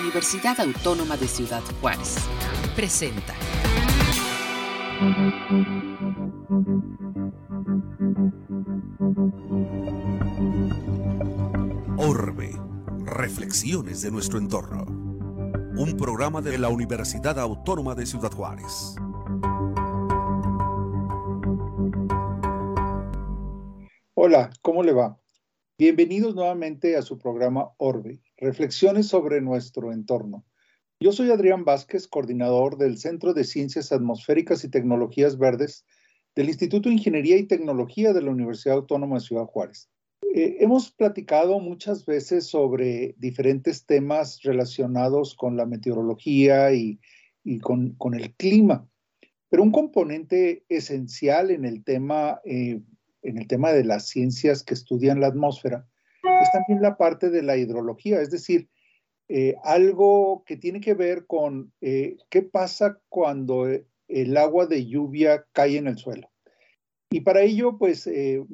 Universidad Autónoma de Ciudad Juárez. Presenta. Orbe. Reflexiones de nuestro entorno. Un programa de la Universidad Autónoma de Ciudad Juárez. Hola, ¿cómo le va? Bienvenidos nuevamente a su programa Orbe, Reflexiones sobre nuestro entorno. Yo soy Adrián Vázquez, coordinador del Centro de Ciencias Atmosféricas y Tecnologías Verdes del Instituto de Ingeniería y Tecnología de la Universidad Autónoma de Ciudad Juárez. Eh, hemos platicado muchas veces sobre diferentes temas relacionados con la meteorología y, y con, con, el clima, pero un componente esencial en el tema eh, en el tema de las ciencias que estudian la atmósfera, es también la parte de la hidrología, es decir, eh, algo que tiene que ver con eh, qué pasa cuando el agua de lluvia cae en el suelo. Y para ello, pues, eh,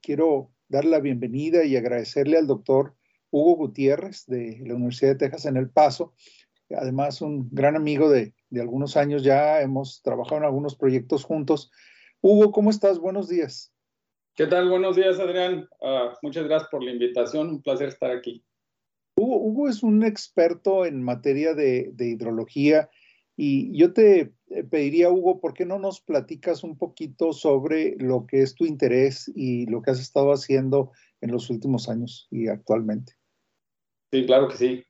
quiero dar la bienvenida y agradecerle al doctor Hugo Gutiérrez de la Universidad de Texas en El Paso, además un gran amigo de, de algunos años ya, hemos trabajado en algunos proyectos juntos. Hugo, ¿cómo estás? Buenos días. ¿Qué tal? Buenos días, Adrián. Uh, muchas gracias por la invitación. Un placer estar aquí. Hugo, Hugo es un experto en materia de, de, hidrología y yo te eh, pediría, Hugo, ¿por qué no nos platicas un poquito sobre lo que es tu interés y lo que has estado haciendo en los últimos años y actualmente? Sí, claro que sí.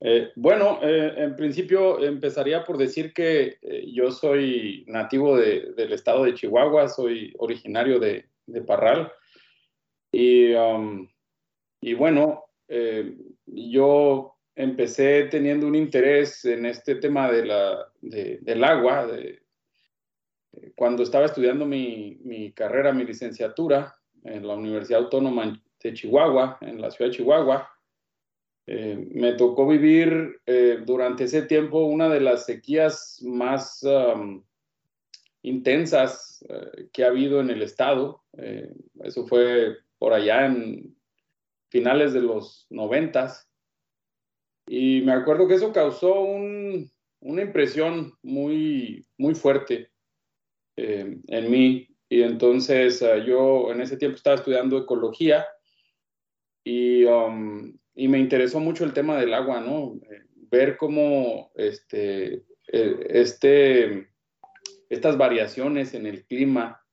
Eh, bueno, eh, en principio empezaría por decir que eh, yo soy nativo de, del estado de Chihuahua, soy originario de, de Parral. Y, um, y bueno, eh, yo empecé teniendo un interés en este tema de la, de, del agua. De, cuando estaba estudiando mi, mi, carrera, mi licenciatura en la Universidad Autónoma de Chihuahua, en la ciudad de Chihuahua, eh, me tocó vivir eh, durante ese tiempo una de las sequías más um, intensas eh, que ha habido en el estado. Eh, eso fue por allá en finales de los noventas. Y me acuerdo que eso causó un, una impresión muy, muy fuerte eh, en mí. Y entonces yo en ese tiempo estaba estudiando ecología y, um, y, me interesó mucho el tema del agua, ¿no? Ver cómo este, este estas variaciones en el clima,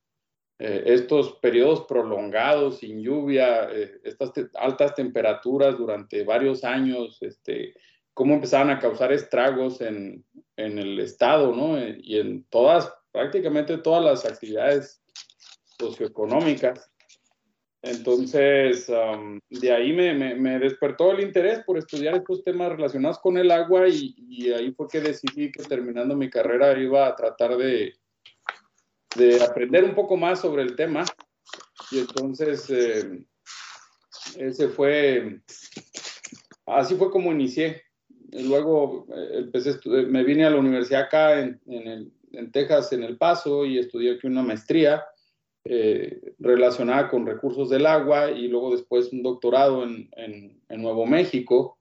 eh, estos periodos prolongados sin lluvia, eh, estas altas temperaturas durante varios años, este, cómo empezaban a causar estragos en, en el estado, ¿no? Eh, y en todas, prácticamente todas las actividades socioeconómicas. Entonces, um, de ahí me, me, me, despertó el interés por estudiar estos temas relacionados con el agua y, y, ahí fue que decidí que terminando mi carrera iba a tratar de, de aprender un poco más sobre el tema. Y entonces, eh, ese fue, así fue como inicié. Luego eh, empecé, me vine a la universidad acá en, en, el, en Texas, en El Paso, y estudié aquí una maestría eh, relacionada con recursos del agua y luego después un doctorado en, Nuevo México,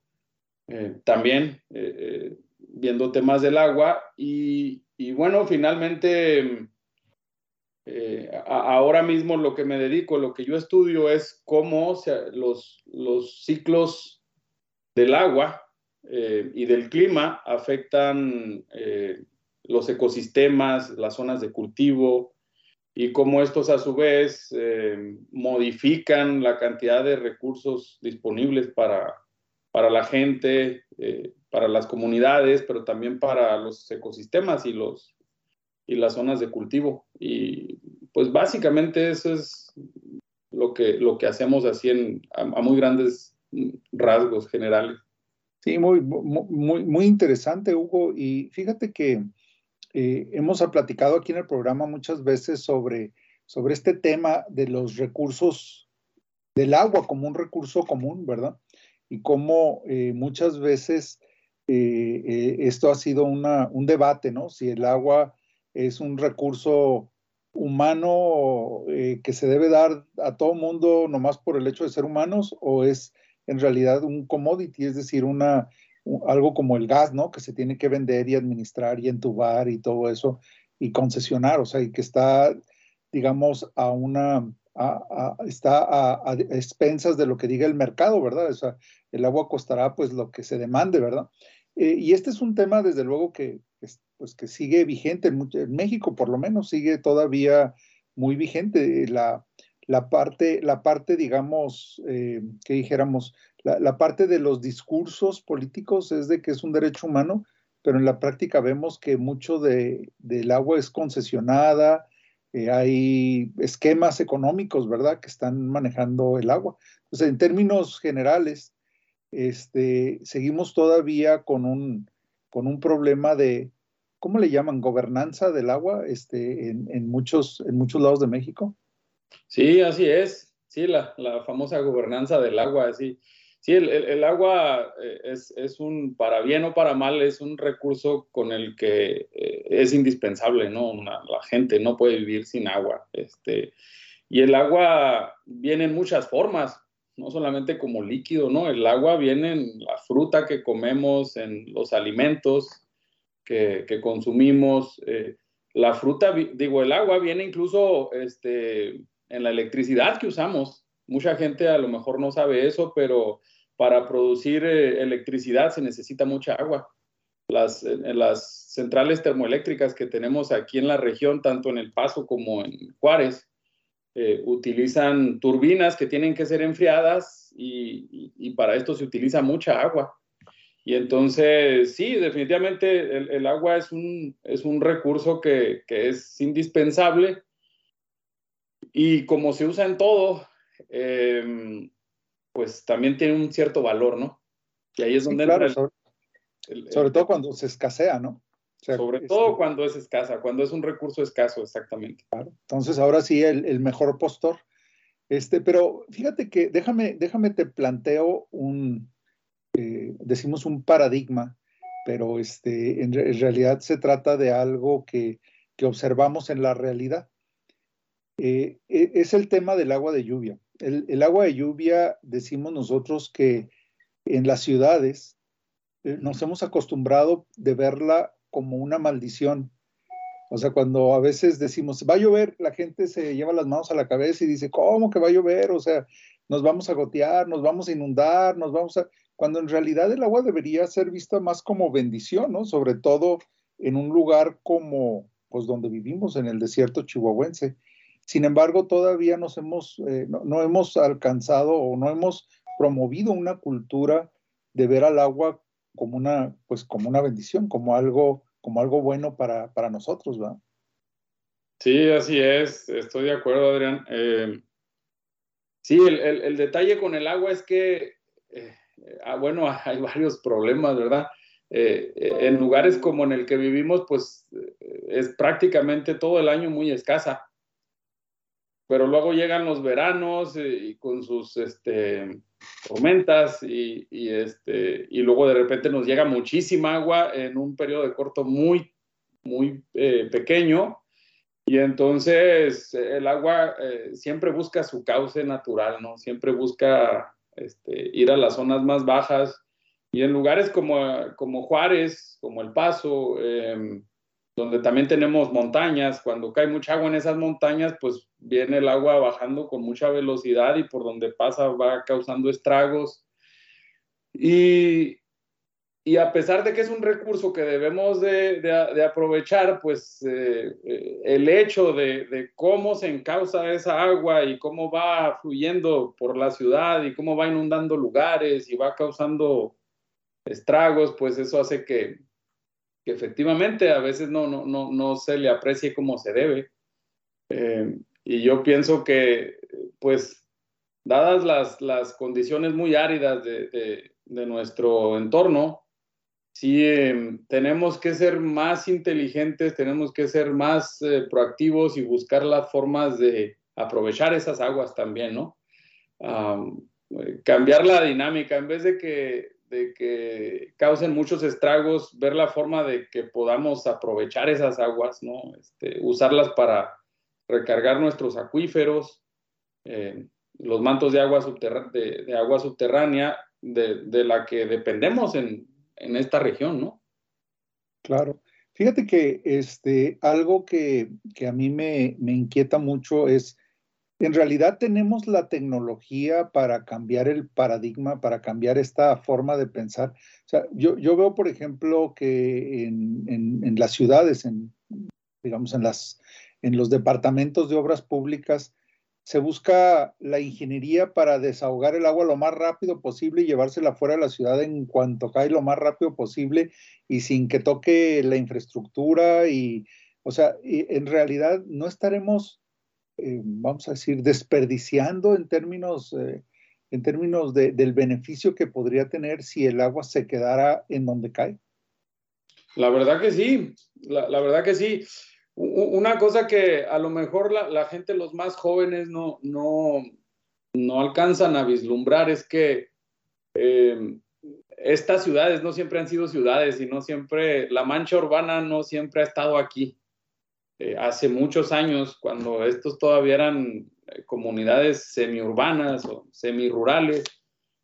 eh, también eh, viendo temas del agua. Y, bueno, finalmente ahora mismo lo que me dedico, lo que yo estudio es cómo los, los ciclos del agua y del clima afectan los ecosistemas, las zonas de cultivo, y cómo estos a su vez eh, modifican la cantidad de recursos disponibles para, para la gente, eh, para las comunidades, pero también para los ecosistemas y, los, y las zonas de cultivo. Y pues básicamente eso es lo que, lo que hacemos así en, a, a muy grandes rasgos generales. Sí, muy, muy, muy interesante, Hugo. Y fíjate que eh, hemos platicado aquí en el programa muchas veces sobre, sobre este tema de los recursos del agua como un recurso común, ¿verdad? Y cómo eh, muchas veces eh, esto ha sido una, un debate, ¿no? Si el agua es un recurso humano que se debe dar a todo mundo nomás por el hecho de ser humanos o es en realidad un commodity, es decir, una, algo como el gas, ¿no? Que se tiene que vender y administrar y entubar y todo eso y concesionar, o sea, y que está, digamos, a una, está a, expensas de lo que diga el mercado, ¿verdad? O sea, el agua costará pues lo que se demande, ¿verdad? Eh, y este es un tema, desde luego, que, pues, que sigue vigente en, México, por lo menos, sigue todavía muy vigente. La, la parte, la parte, digamos, eh, que dijéramos, la, parte de los discursos políticos es de que es un derecho humano, pero en la práctica vemos que mucho de, del agua es concesionada, eh, hay esquemas económicos, ¿verdad?, que están manejando el agua. Entonces, en términos generales, este, seguimos todavía con un, con un problema de, ¿cómo le llaman? Gobernanza del agua este, en, en muchos, en muchos lados de México. Sí, así es. Sí, la, la famosa gobernanza del agua, así. Sí, el, el, agua eh, es, es, un, para bien o para mal, es un recurso con el que eh, es indispensable, ¿no? la gente no puede vivir sin agua. Este, y el agua viene en muchas formas, no solamente como líquido, ¿no? El agua viene en la fruta que comemos, en los alimentos que, que consumimos. Eh, la fruta, digo, el agua viene incluso este, en la electricidad que usamos. Mucha gente a lo mejor no sabe eso, pero para producir eh, electricidad se necesita mucha agua. Las, las centrales termoeléctricas que tenemos aquí en la región, tanto en El Paso como en Juárez, eh, utilizan turbinas que tienen que ser enfriadas y, para esto se utiliza mucha agua. Y entonces, sí, definitivamente el, agua es un, es un recurso que, que, es indispensable y como se usa en todo, eh, pues también tiene un cierto valor, ¿no? Y ahí es donde entra sobre, todo cuando se escasea, ¿no? sobre este todo cuando es escasa, cuando es un recurso escaso, exactamente. Claro. Entonces, ahora sí, el, mejor postor. Este, pero fíjate que déjame, déjame te planteo un, eh, decimos un paradigma, pero este, en, realidad se trata de algo que, que observamos en la realidad. Eh, e, es el tema del agua de lluvia el, agua de lluvia, decimos nosotros que en las ciudades eh, nos hemos acostumbrado de verla como una maldición. O sea, cuando a veces decimos, va a llover, la gente se lleva las manos a la cabeza y dice, ¿cómo que va a llover? O sea, nos vamos a gotear, nos vamos a inundar, nos vamos a... Cuando en realidad el agua debería ser vista más como bendición, ¿no? Sobre todo en un lugar como, pues donde vivimos, en el desierto chihuahuense. Sin embargo, todavía nos hemos, eh, no, hemos alcanzado o no hemos promovido una cultura de ver al agua como una, pues, como una bendición, como algo, como algo bueno para, para nosotros, ¿verdad? Sí, así es, estoy de acuerdo, Adrián. Eh, sí, el, detalle con el agua es que, eh, ah, bueno, hay varios problemas, ¿verdad? en lugares como en el que vivimos, pues es prácticamente todo el año muy escasa pero luego llegan los veranos eh, y con sus este, tormentas y, este, y luego de repente nos llega muchísima agua en un periodo de corto muy, muy eh, pequeño y entonces el agua eh, siempre busca su cauce natural, ¿no? Siempre busca este, ir a las zonas más bajas y en lugares como, como Juárez, como El Paso, em, donde también tenemos montañas, cuando cae mucha agua en esas montañas, pues viene el agua bajando con mucha velocidad y por donde pasa va causando estragos. Y, y a pesar de que es un recurso que debemos de, de, aprovechar, pues eh, eh, el hecho de, de, cómo se encausa esa agua y cómo va fluyendo por la ciudad y cómo va inundando lugares y va causando estragos, pues eso hace que, que efectivamente a veces no, no, no, no se le aprecie como se debe. Eh, y yo pienso que, pues, dadas las, las condiciones muy áridas de, de, nuestro entorno, sí em, tenemos que ser más inteligentes, tenemos que ser más eh, proactivos y buscar las formas de aprovechar esas aguas también, ¿no? Eh, cambiar la dinámica, en vez de que de que causen muchos estragos, ver la forma de que podamos aprovechar esas aguas, ¿no? Este, usarlas para recargar nuestros acuíferos, eh, los mantos de agua, de, agua subterránea, de, la que dependemos en, en esta región, ¿no? Claro. Fíjate que este, algo que, a mí me, inquieta mucho es, en realidad tenemos la tecnología para cambiar el paradigma, para cambiar esta forma de pensar. O sea, yo, veo, por ejemplo, que en, en, las ciudades, en, digamos, en, las, en los departamentos de obras públicas, se busca la ingeniería para desahogar el agua lo más rápido posible y llevársela fuera de la ciudad en cuanto cae lo más rápido posible y sin que toque la infraestructura y, o sea, en realidad no estaremos, eh, vamos a decir, desperdiciando en términos, eh, en términos del beneficio que podría tener si el agua se quedara en donde cae. La verdad que sí, la, la verdad que sí. Una cosa que a lo mejor la, gente, los más jóvenes, no, no, no alcanzan a vislumbrar es que eh, estas ciudades no siempre han sido ciudades y no siempre, la mancha urbana no siempre ha estado aquí. Eh, hace muchos años, cuando estos todavía eran eh, comunidades semiurbanas o semirurales,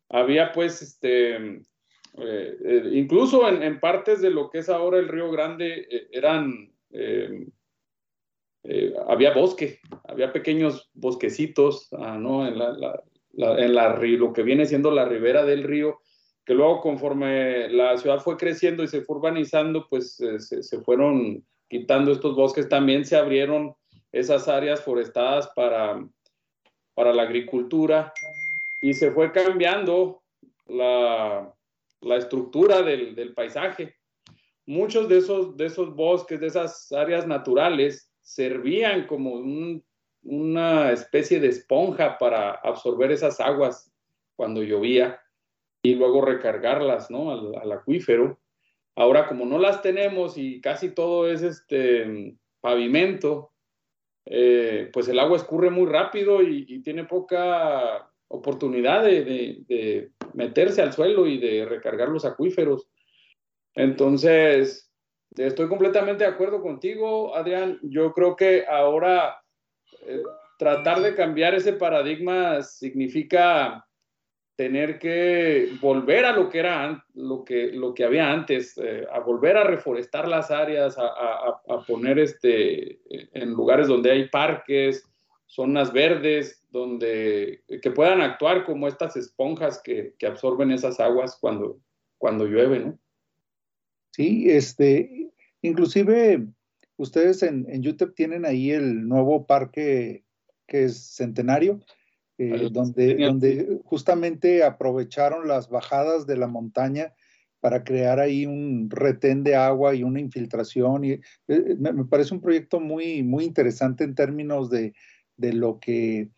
había pues este, incluso en, partes de lo que es ahora el Río Grande, eran eh, había bosque, había pequeños bosquecitos, ah, ¿no? En, la, en la, lo que viene siendo la ribera del río, que luego conforme la ciudad fue creciendo y se fue urbanizando, pues eh, se, fueron quitando estos bosques, también se abrieron esas áreas forestadas para, para la agricultura y se fue cambiando la, la estructura del, del, paisaje. Muchos de esos, de esos bosques, de esas áreas naturales, servían como una especie de esponja para absorber esas aguas cuando llovía y luego recargarlas ¿no? al, acuífero. Ahora, como no las tenemos y casi todo es este pavimento, eh, pues el agua escurre muy rápido y, tiene poca oportunidad de, meterse al suelo y de recargar los acuíferos. Entonces, Estoy completamente de acuerdo contigo, Adrián. Yo creo que ahora eh, tratar de cambiar ese paradigma significa tener que volver a lo que era lo que, lo que había antes, eh, a volver a reforestar las áreas, a, poner este, en lugares donde hay parques, zonas verdes, donde que puedan actuar como estas esponjas que, que absorben esas aguas cuando, cuando llueve, ¿no? Sí, este, inclusive ustedes en, en YouTube tienen ahí el nuevo parque que es centenario, eh, donde, donde justamente aprovecharon las bajadas de la montaña para crear ahí un retén de agua y una infiltración. Y, eh, me, parece un proyecto muy, muy interesante en términos de, de lo que,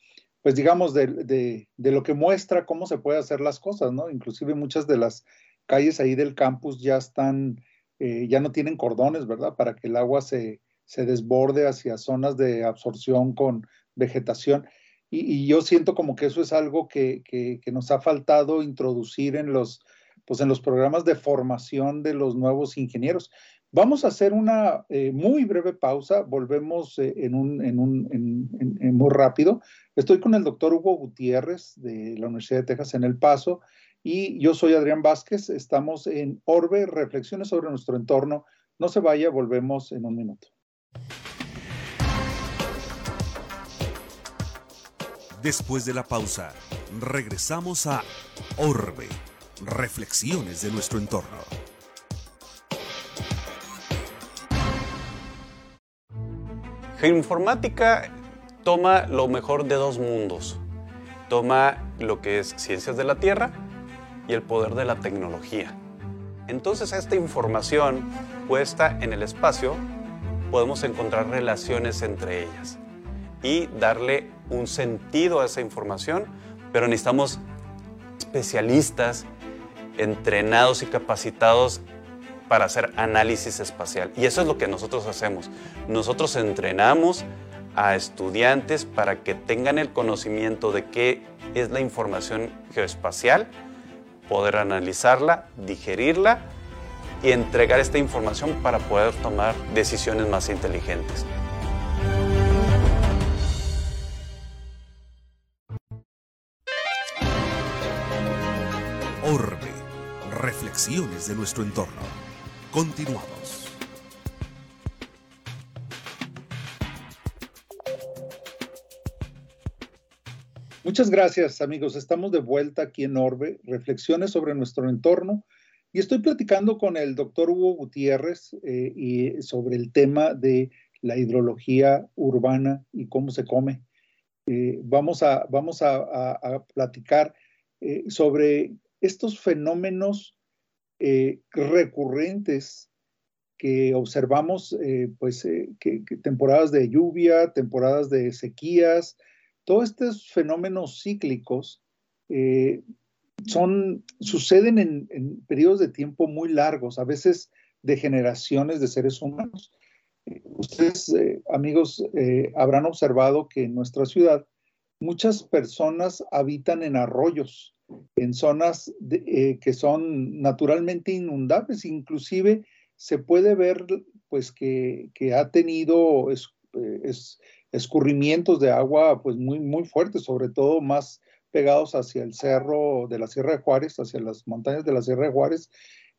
pues digamos, de, de, de, lo que muestra cómo se puede hacer las cosas, ¿no? Inclusive muchas de las calles ahí del campus ya están eh, ya no tienen cordones, ¿verdad? Para que el agua se, desborde hacia zonas de absorción con vegetación. Y, yo siento como que eso es algo que, nos ha faltado introducir en los, pues en los programas de formación de los nuevos ingenieros. Vamos a hacer una eh, muy breve pausa, volvemos eh, en, un, en, un, en, muy rápido. Estoy con el doctor Hugo Gutiérrez de la Universidad de Texas en El Paso y yo soy Adrián Vázquez, estamos en Orbe, reflexiones sobre nuestro entorno. No se vaya, volvemos en un minuto. Después de la pausa, regresamos a Orbe, reflexiones de nuestro entorno. Geoinformática toma lo mejor de dos mundos. Toma lo que es ciencias de la Tierra y el poder de la tecnología. Entonces esta información puesta en el espacio podemos encontrar relaciones entre ellas y darle un sentido a esa información, pero necesitamos especialistas entrenados y capacitados para hacer análisis espacial. Y eso es lo que nosotros hacemos. Nosotros entrenamos a estudiantes para que tengan el conocimiento de qué es la información geoespacial poder analizarla, digerirla y entregar esta información para poder tomar decisiones más inteligentes. Reflexiones de nuestro entorno. Continuamos. Muchas gracias amigos. Estamos de vuelta aquí en Orbe, reflexiones sobre nuestro entorno. Y estoy platicando con el doctor Hugo Gutiérrez eh, y sobre el tema de la hidrología urbana y cómo se come. Eh, vamos a, vamos a, platicar eh, sobre estos fenómenos recurrentes que observamos, pues, que, temporadas de lluvia, temporadas de sequías, todos estos fenómenos cíclicos son, suceden en, periodos de tiempo muy largos, a veces de generaciones de seres humanos. Eh, ustedes, eh, amigos, eh, habrán observado que en nuestra ciudad muchas personas habitan en arroyos, en zonas que son naturalmente inundables, inclusive se puede ver pues que, ha tenido escurrimientos de agua pues muy, muy fuertes, sobre todo más pegados hacia el cerro de la Sierra de Juárez, hacia las montañas de la Sierra de Juárez,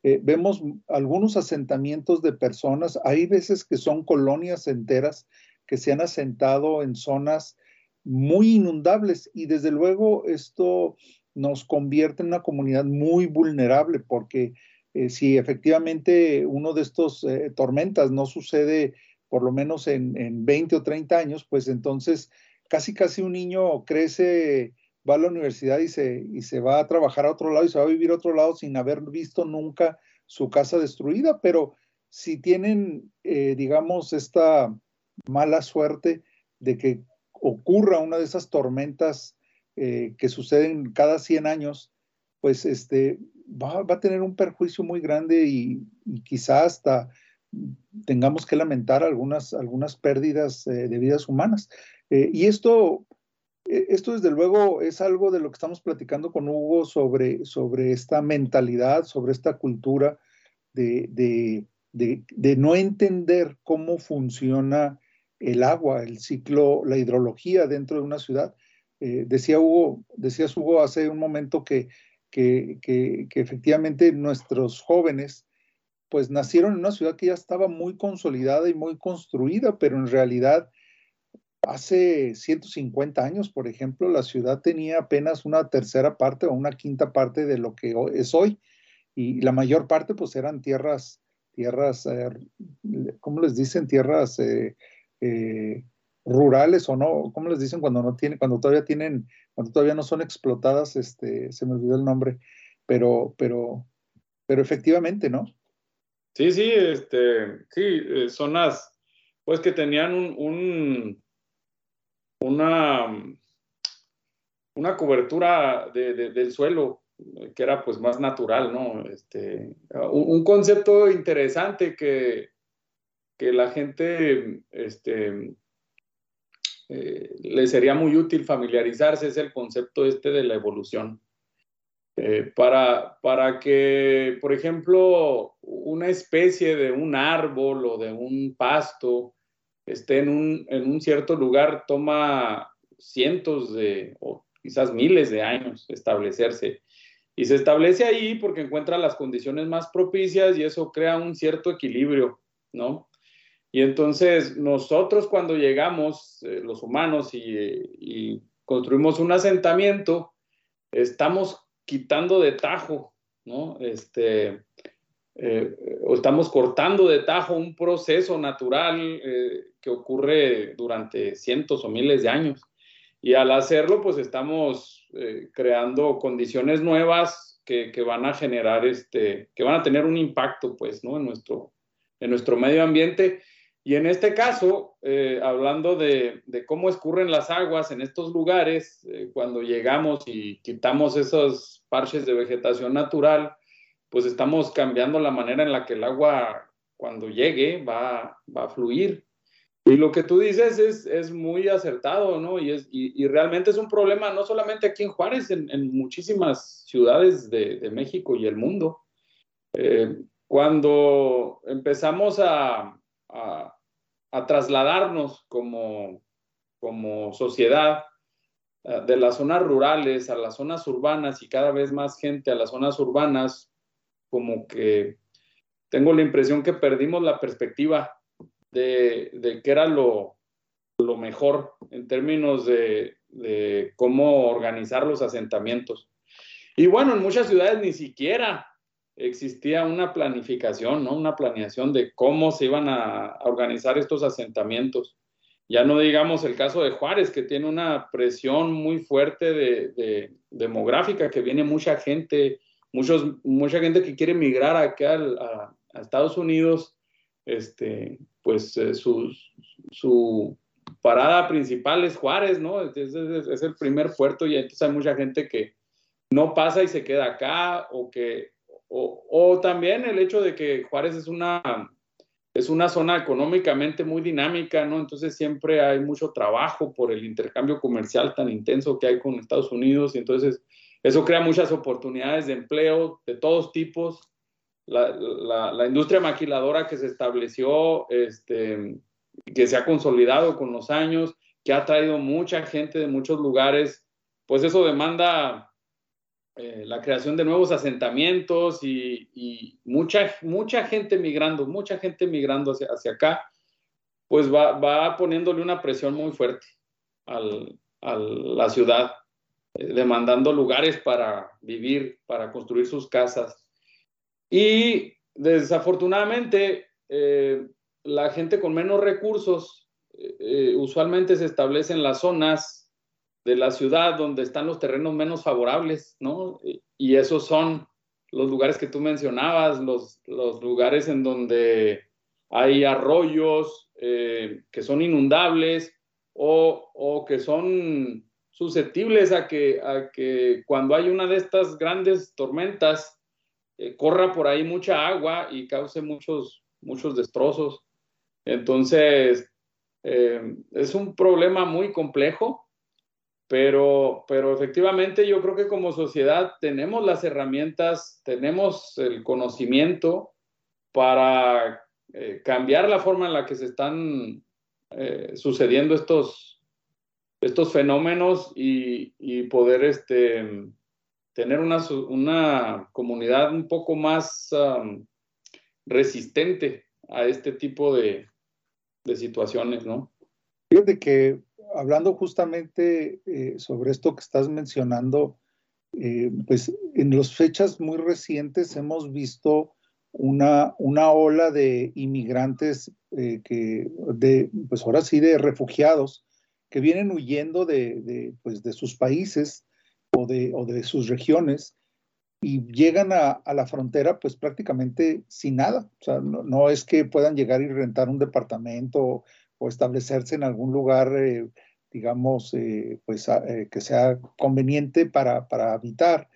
eh, vemos algunos asentamientos de personas. Hay veces que son colonias enteras que se han asentado en zonas muy inundables y desde luego esto nos convierte en una comunidad muy vulnerable porque eh, si efectivamente uno de estos eh, tormentas no sucede por lo menos en, en 20 o 30 años, pues entonces casi casi un niño crece va a la universidad y se, y se va a trabajar a otro lado y se va a vivir a otro lado sin haber visto nunca su casa destruida, pero si tienen, eh, digamos, esta mala suerte de que ocurra una de esas tormentas eh, que suceden cada 100 años, pues este, va, a tener un perjuicio muy grande y, y quizá hasta tengamos que lamentar algunas, algunas pérdidas eh, de vidas humanas. y esto e, esto desde luego es algo de lo que estamos platicando con Hugo sobre, sobre esta mentalidad, sobre esta cultura de, de, no entender cómo funciona el agua, el ciclo, la hidrología dentro de una ciudad. Eh, decía Hugo, decías Hugo hace un momento que, que, que, efectivamente nuestros jóvenes pues nacieron en una ciudad que ya estaba muy consolidada y muy construida, pero en realidad Hace 150 años, por ejemplo, la ciudad tenía apenas una tercera parte o una quinta parte de lo que es hoy. Y la mayor parte, pues, eran tierras, tierras, eh, ¿cómo les dicen? Tierras eh, rurales o no, ¿cómo les dicen cuando no tienen, cuando todavía tienen, cuando todavía no son explotadas? Este, se me olvidó el nombre, pero, pero, pero efectivamente, ¿no? Sí, sí, este, sí, zonas, pues que tenían un una, una cobertura del suelo que era pues más natural, ¿no? Este, un, concepto interesante que, que la gente este, eh, le sería muy útil familiarizarse es el concepto este de la evolución. Eh, para, para que, por ejemplo, una especie de un árbol o de un pasto esté en un, en un cierto lugar toma cientos de, o quizás miles de años establecerse. Y se establece ahí porque encuentra las condiciones más propicias y eso crea un cierto equilibrio, ¿no? Y entonces nosotros cuando llegamos, eh, los humanos, y, y, construimos un asentamiento, estamos quitando de tajo, ¿no? Este, eh, o estamos cortando de tajo un proceso natural eh, que ocurre durante cientos o miles de años. Y al hacerlo, pues estamos eh, creando condiciones nuevas que, que, van a generar, este, que van a tener un impacto, pues, ¿no? En nuestro, en nuestro medio ambiente. Y en este caso, hablando de, de, cómo escurren las aguas en estos lugares, cuando llegamos y quitamos esos parches de vegetación natural, pues estamos cambiando la manera en la que el agua cuando llegue va, va a fluir. Y lo que tú dices es, es muy acertado, ¿no? Y, es, y, realmente es un problema no solamente aquí en Juárez, en, en muchísimas ciudades de, de, México y el mundo. Eh, cuando empezamos a, a, trasladarnos como, como sociedad eh, de las zonas rurales a las zonas urbanas y cada vez más gente a las zonas urbanas, como que tengo la impresión que perdimos la perspectiva de, de qué era lo, lo, mejor en términos de, de cómo organizar los asentamientos. Y bueno, en muchas ciudades ni siquiera existía una planificación, ¿no? Una planeación de cómo se iban a, organizar estos asentamientos. Ya no digamos el caso de Juárez, que tiene una presión muy fuerte de, demográfica, que viene mucha gente, muchos, mucha gente que quiere migrar acá a, Estados Unidos, este, pues eh, su, parada principal es Juárez, ¿no? Es, el primer puerto y entonces hay mucha gente que no pasa y se queda acá o que o, también el hecho de que Juárez es una, es una zona económicamente muy dinámica, ¿no? Entonces siempre hay mucho trabajo por el intercambio comercial tan intenso que hay con Estados Unidos y entonces eso crea muchas oportunidades de empleo de todos tipos. La, industria maquiladora que se estableció, este, que se ha consolidado con los años, que ha traído mucha gente de muchos lugares, pues eso demanda eh, la creación de nuevos asentamientos y, mucha, mucha gente migrando, mucha gente migrando hacia, hacia acá, pues va, va, poniéndole una presión muy fuerte al, a la ciudad, eh, demandando lugares para vivir, para construir sus casas. Y desafortunadamente, eh, la gente con menos recursos usualmente se establece en las zonas de la ciudad donde están los terrenos menos favorables, ¿no? Y esos son los lugares que tú mencionabas, los, los lugares en donde hay arroyos eh, que son inundables o, o, que son susceptibles a que, a que cuando hay una de estas grandes tormentas eh, corra por ahí mucha agua y cause muchos, muchos destrozos. Entonces, eh, es un problema muy complejo pero, pero efectivamente yo creo que como sociedad tenemos las herramientas, tenemos el conocimiento para eh, cambiar la forma en la que se están eh, sucediendo estos, estos fenómenos y, poder este, tener una, una, comunidad un poco más resistente a este tipo de, de situaciones, ¿no? Fíjate que hablando justamente eh, sobre esto que estás mencionando, eh, pues en las fechas muy recientes hemos visto una, una ola de inmigrantes eh, que, de, pues ahora sí, de refugiados que vienen huyendo de, pues de sus países o de, o de sus regiones y llegan a, la frontera pues prácticamente sin nada. O sea, no, no, es que puedan llegar y rentar un departamento o establecerse en algún lugar, digamos, eh, pues eh, que sea conveniente para, habitar.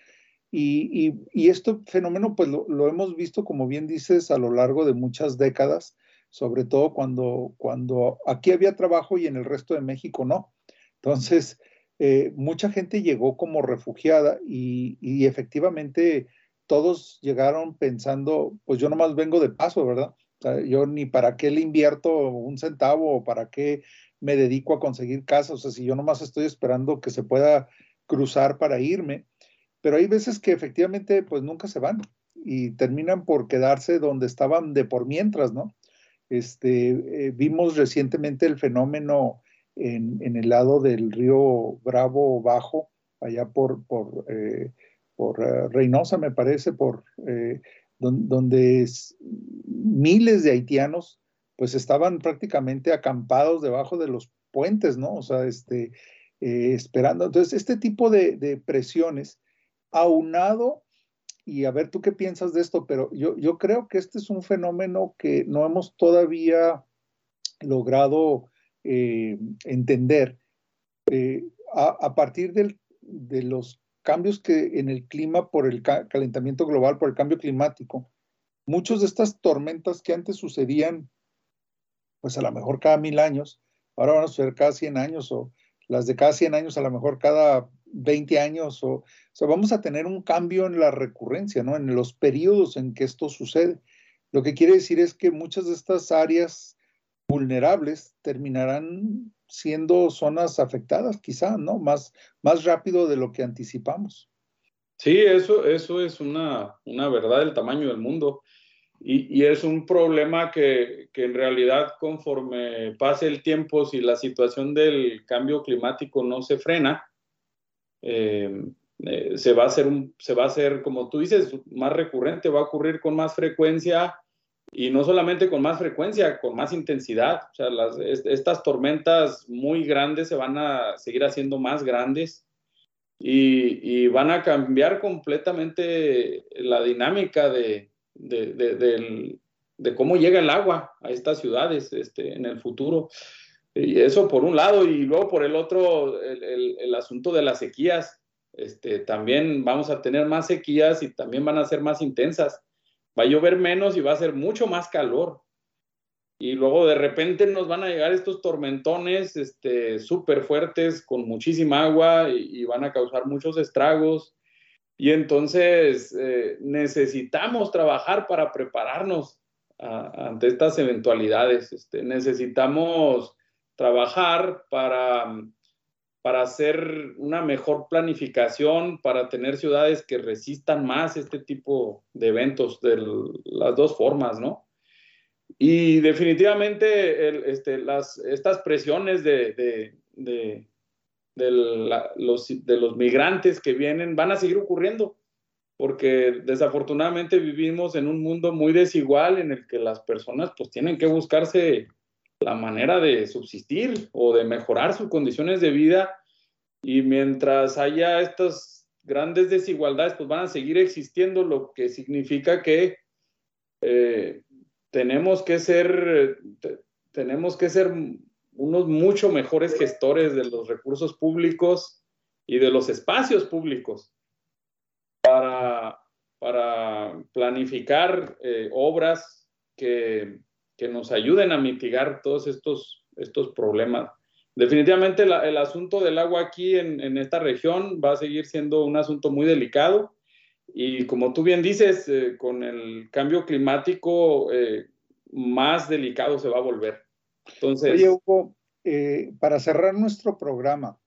Y, y, este fenómeno, pues lo, hemos visto, como bien dices, a lo largo de muchas décadas, sobre todo cuando, cuando aquí había trabajo y en el resto de México no. Entonces, mucha gente llegó como refugiada y, y, efectivamente todos llegaron pensando, pues yo nomás vengo de paso, ¿verdad? yo ni para qué le invierto un centavo o para qué me dedico a conseguir casa, o sea, si yo nomás estoy esperando que se pueda cruzar para irme, pero hay veces que efectivamente pues nunca se van y terminan por quedarse donde estaban de por mientras, ¿no? Este, eh, vimos recientemente el fenómeno en, el lado del río Bravo Bajo, allá por, por, eh, por eh, Reynosa, me parece, por donde miles de haitianos pues estaban prácticamente acampados debajo de los puentes, ¿no? O sea, este, eh, esperando. Entonces, este tipo de, presiones, aunado, y a ver tú qué piensas de esto, pero yo, yo creo que este es un fenómeno que no hemos todavía logrado eh, entender. Eh, a, partir de los cambios que en el clima por el calentamiento global, por el cambio climático, muchas de estas tormentas que antes sucedían, pues a lo mejor cada mil años, ahora van a suceder cada 100 años o las de cada 100 años a lo mejor cada 20 años o, sea, vamos a tener un cambio en la recurrencia, ¿no? En los periodos en que esto sucede. Lo que quiere decir es que muchas de estas áreas vulnerables terminarán siendo zonas afectadas, quizá, ¿no? Más, más rápido de lo que anticipamos. Sí, eso, eso es una, una verdad del tamaño del mundo. Y, es un problema que, que, en realidad conforme pase el tiempo, si la situación del cambio climático no se frena, eh, eh, se, va a hacer un, se va a hacer, como tú dices, más recurrente, va a ocurrir con más frecuencia y no solamente con más frecuencia, con más intensidad. O sea, estas tormentas muy grandes se van a seguir haciendo más grandes y van a cambiar completamente la dinámica de, de, de, cómo llega el agua a estas ciudades este, en el futuro. Y eso por un lado, y luego por el otro, el, el, asunto de las sequías. Este, también vamos a tener más sequías y también van a ser más intensas. Va a llover menos y va a ser mucho más calor. Y luego de repente nos van a llegar estos tormentones este, súper fuertes con muchísima agua y, van a causar muchos estragos. Y entonces eh, necesitamos trabajar para prepararnos ante estas eventualidades. Este, necesitamos trabajar para, para hacer una mejor planificación, para tener ciudades que resistan más este tipo de eventos de las dos formas, ¿no? Y definitivamente este, las, estas presiones de, de, los, migrantes que vienen van a seguir ocurriendo, porque desafortunadamente vivimos en un mundo muy desigual en el que las personas pues tienen que buscarse la manera de subsistir o de mejorar sus condiciones de vida. Y mientras haya estas grandes desigualdades, pues van a seguir existiendo, lo que significa que eh, tenemos que ser, tenemos que ser unos mucho mejores gestores de los recursos públicos y de los espacios públicos para, para planificar eh, obras que, que nos ayuden a mitigar todos estos, estos problemas. Definitivamente el asunto del agua aquí en, en, esta región va a seguir siendo un asunto muy delicado y como tú bien dices, eh, con el cambio climático eh, más delicado se va a volver. Entonces, Oye, Hugo, eh, para cerrar nuestro programa,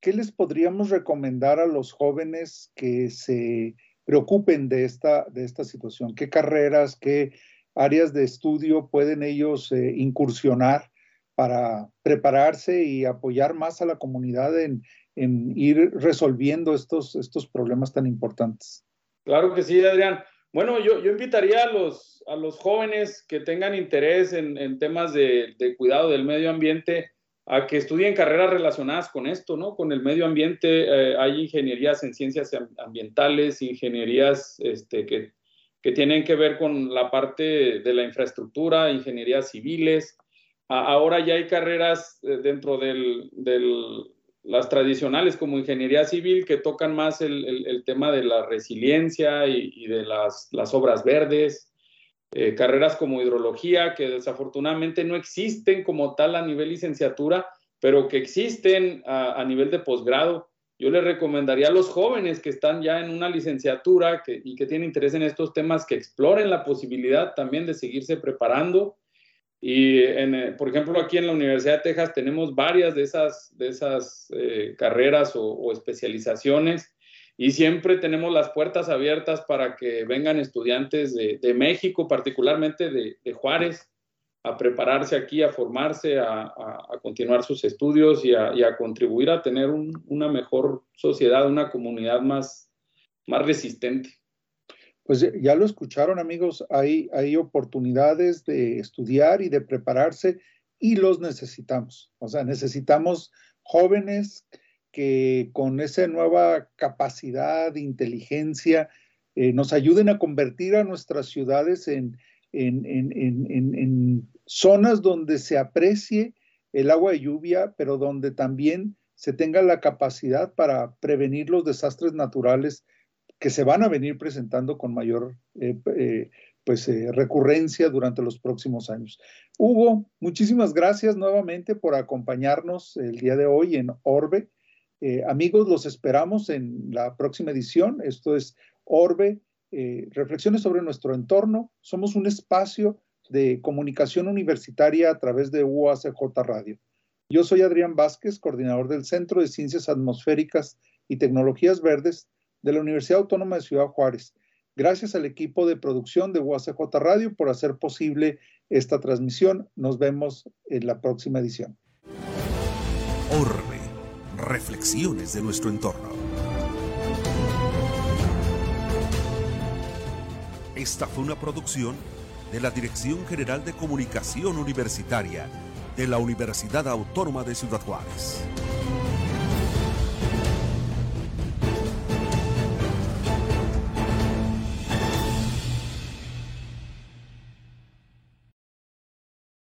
¿qué les podríamos recomendar a los jóvenes que se preocupen de esta, de esta situación? ¿Qué carreras, qué áreas de estudio pueden ellos eh, incursionar para prepararse y apoyar más a la comunidad en, en ir resolviendo estos, estos problemas tan importantes? Claro que sí, Adrián. Bueno, yo, yo invitaría a los, a los jóvenes que tengan interés en, en temas de, cuidado del medio ambiente a que estudien carreras relacionadas con esto, ¿no? Con el medio ambiente. Eh, hay ingenierías en ciencias ambientales, ingenierías este, que que tienen que ver con la parte de la infraestructura, ingenierías civiles. Ahora ya hay carreras eh, dentro de del, las tradicionales como ingeniería civil que tocan más el, el, tema de la resiliencia y, de las, las, obras verdes. Eh, carreras como hidrología que desafortunadamente no existen como tal a nivel licenciatura, pero que existen a, a nivel de posgrado yo le recomendaría a los jóvenes que están ya en una licenciatura que, y que tienen interés en estos temas que exploren la posibilidad también de seguirse preparando. Y, eh, por ejemplo, aquí en la Universidad de Texas tenemos varias de esas, de esas eh, carreras o, especializaciones y siempre tenemos las puertas abiertas para que vengan estudiantes de, de México, particularmente de, de Juárez, a prepararse aquí, a formarse, a, a, continuar sus estudios y a, a contribuir a tener un, una mejor sociedad, una comunidad más, más resistente. Pues ya lo escucharon amigos, hay, hay oportunidades de estudiar y de prepararse y los necesitamos. O sea, necesitamos jóvenes que con esa nueva capacidad, inteligencia, eh, nos ayuden a convertir a nuestras ciudades en, en, en, en, en, zonas donde se aprecie el agua de lluvia, pero donde también se tenga la capacidad para prevenir los desastres naturales que se van a venir presentando con mayor eh, eh, pues, eh, recurrencia durante los próximos años. Hugo, muchísimas gracias nuevamente por acompañarnos el día de hoy en Orbe. Eh, amigos, los esperamos en la próxima edición. Esto es Orbe, eh, reflexiones sobre nuestro entorno. Somos un espacio de comunicación universitaria a través de UACJ Radio. Yo soy Adrián Vázquez, coordinador del Centro de Ciencias Atmosféricas y Tecnologías Verdes de la Universidad Autónoma de Ciudad Juárez. Gracias al equipo de producción de UACJ Radio por hacer posible esta transmisión. Nos vemos en la próxima edición. Orbe, reflexiones de nuestro entorno. Esta fue una producción de la Dirección General de Comunicación Universitaria de la Universidad Autónoma de Ciudad Juárez.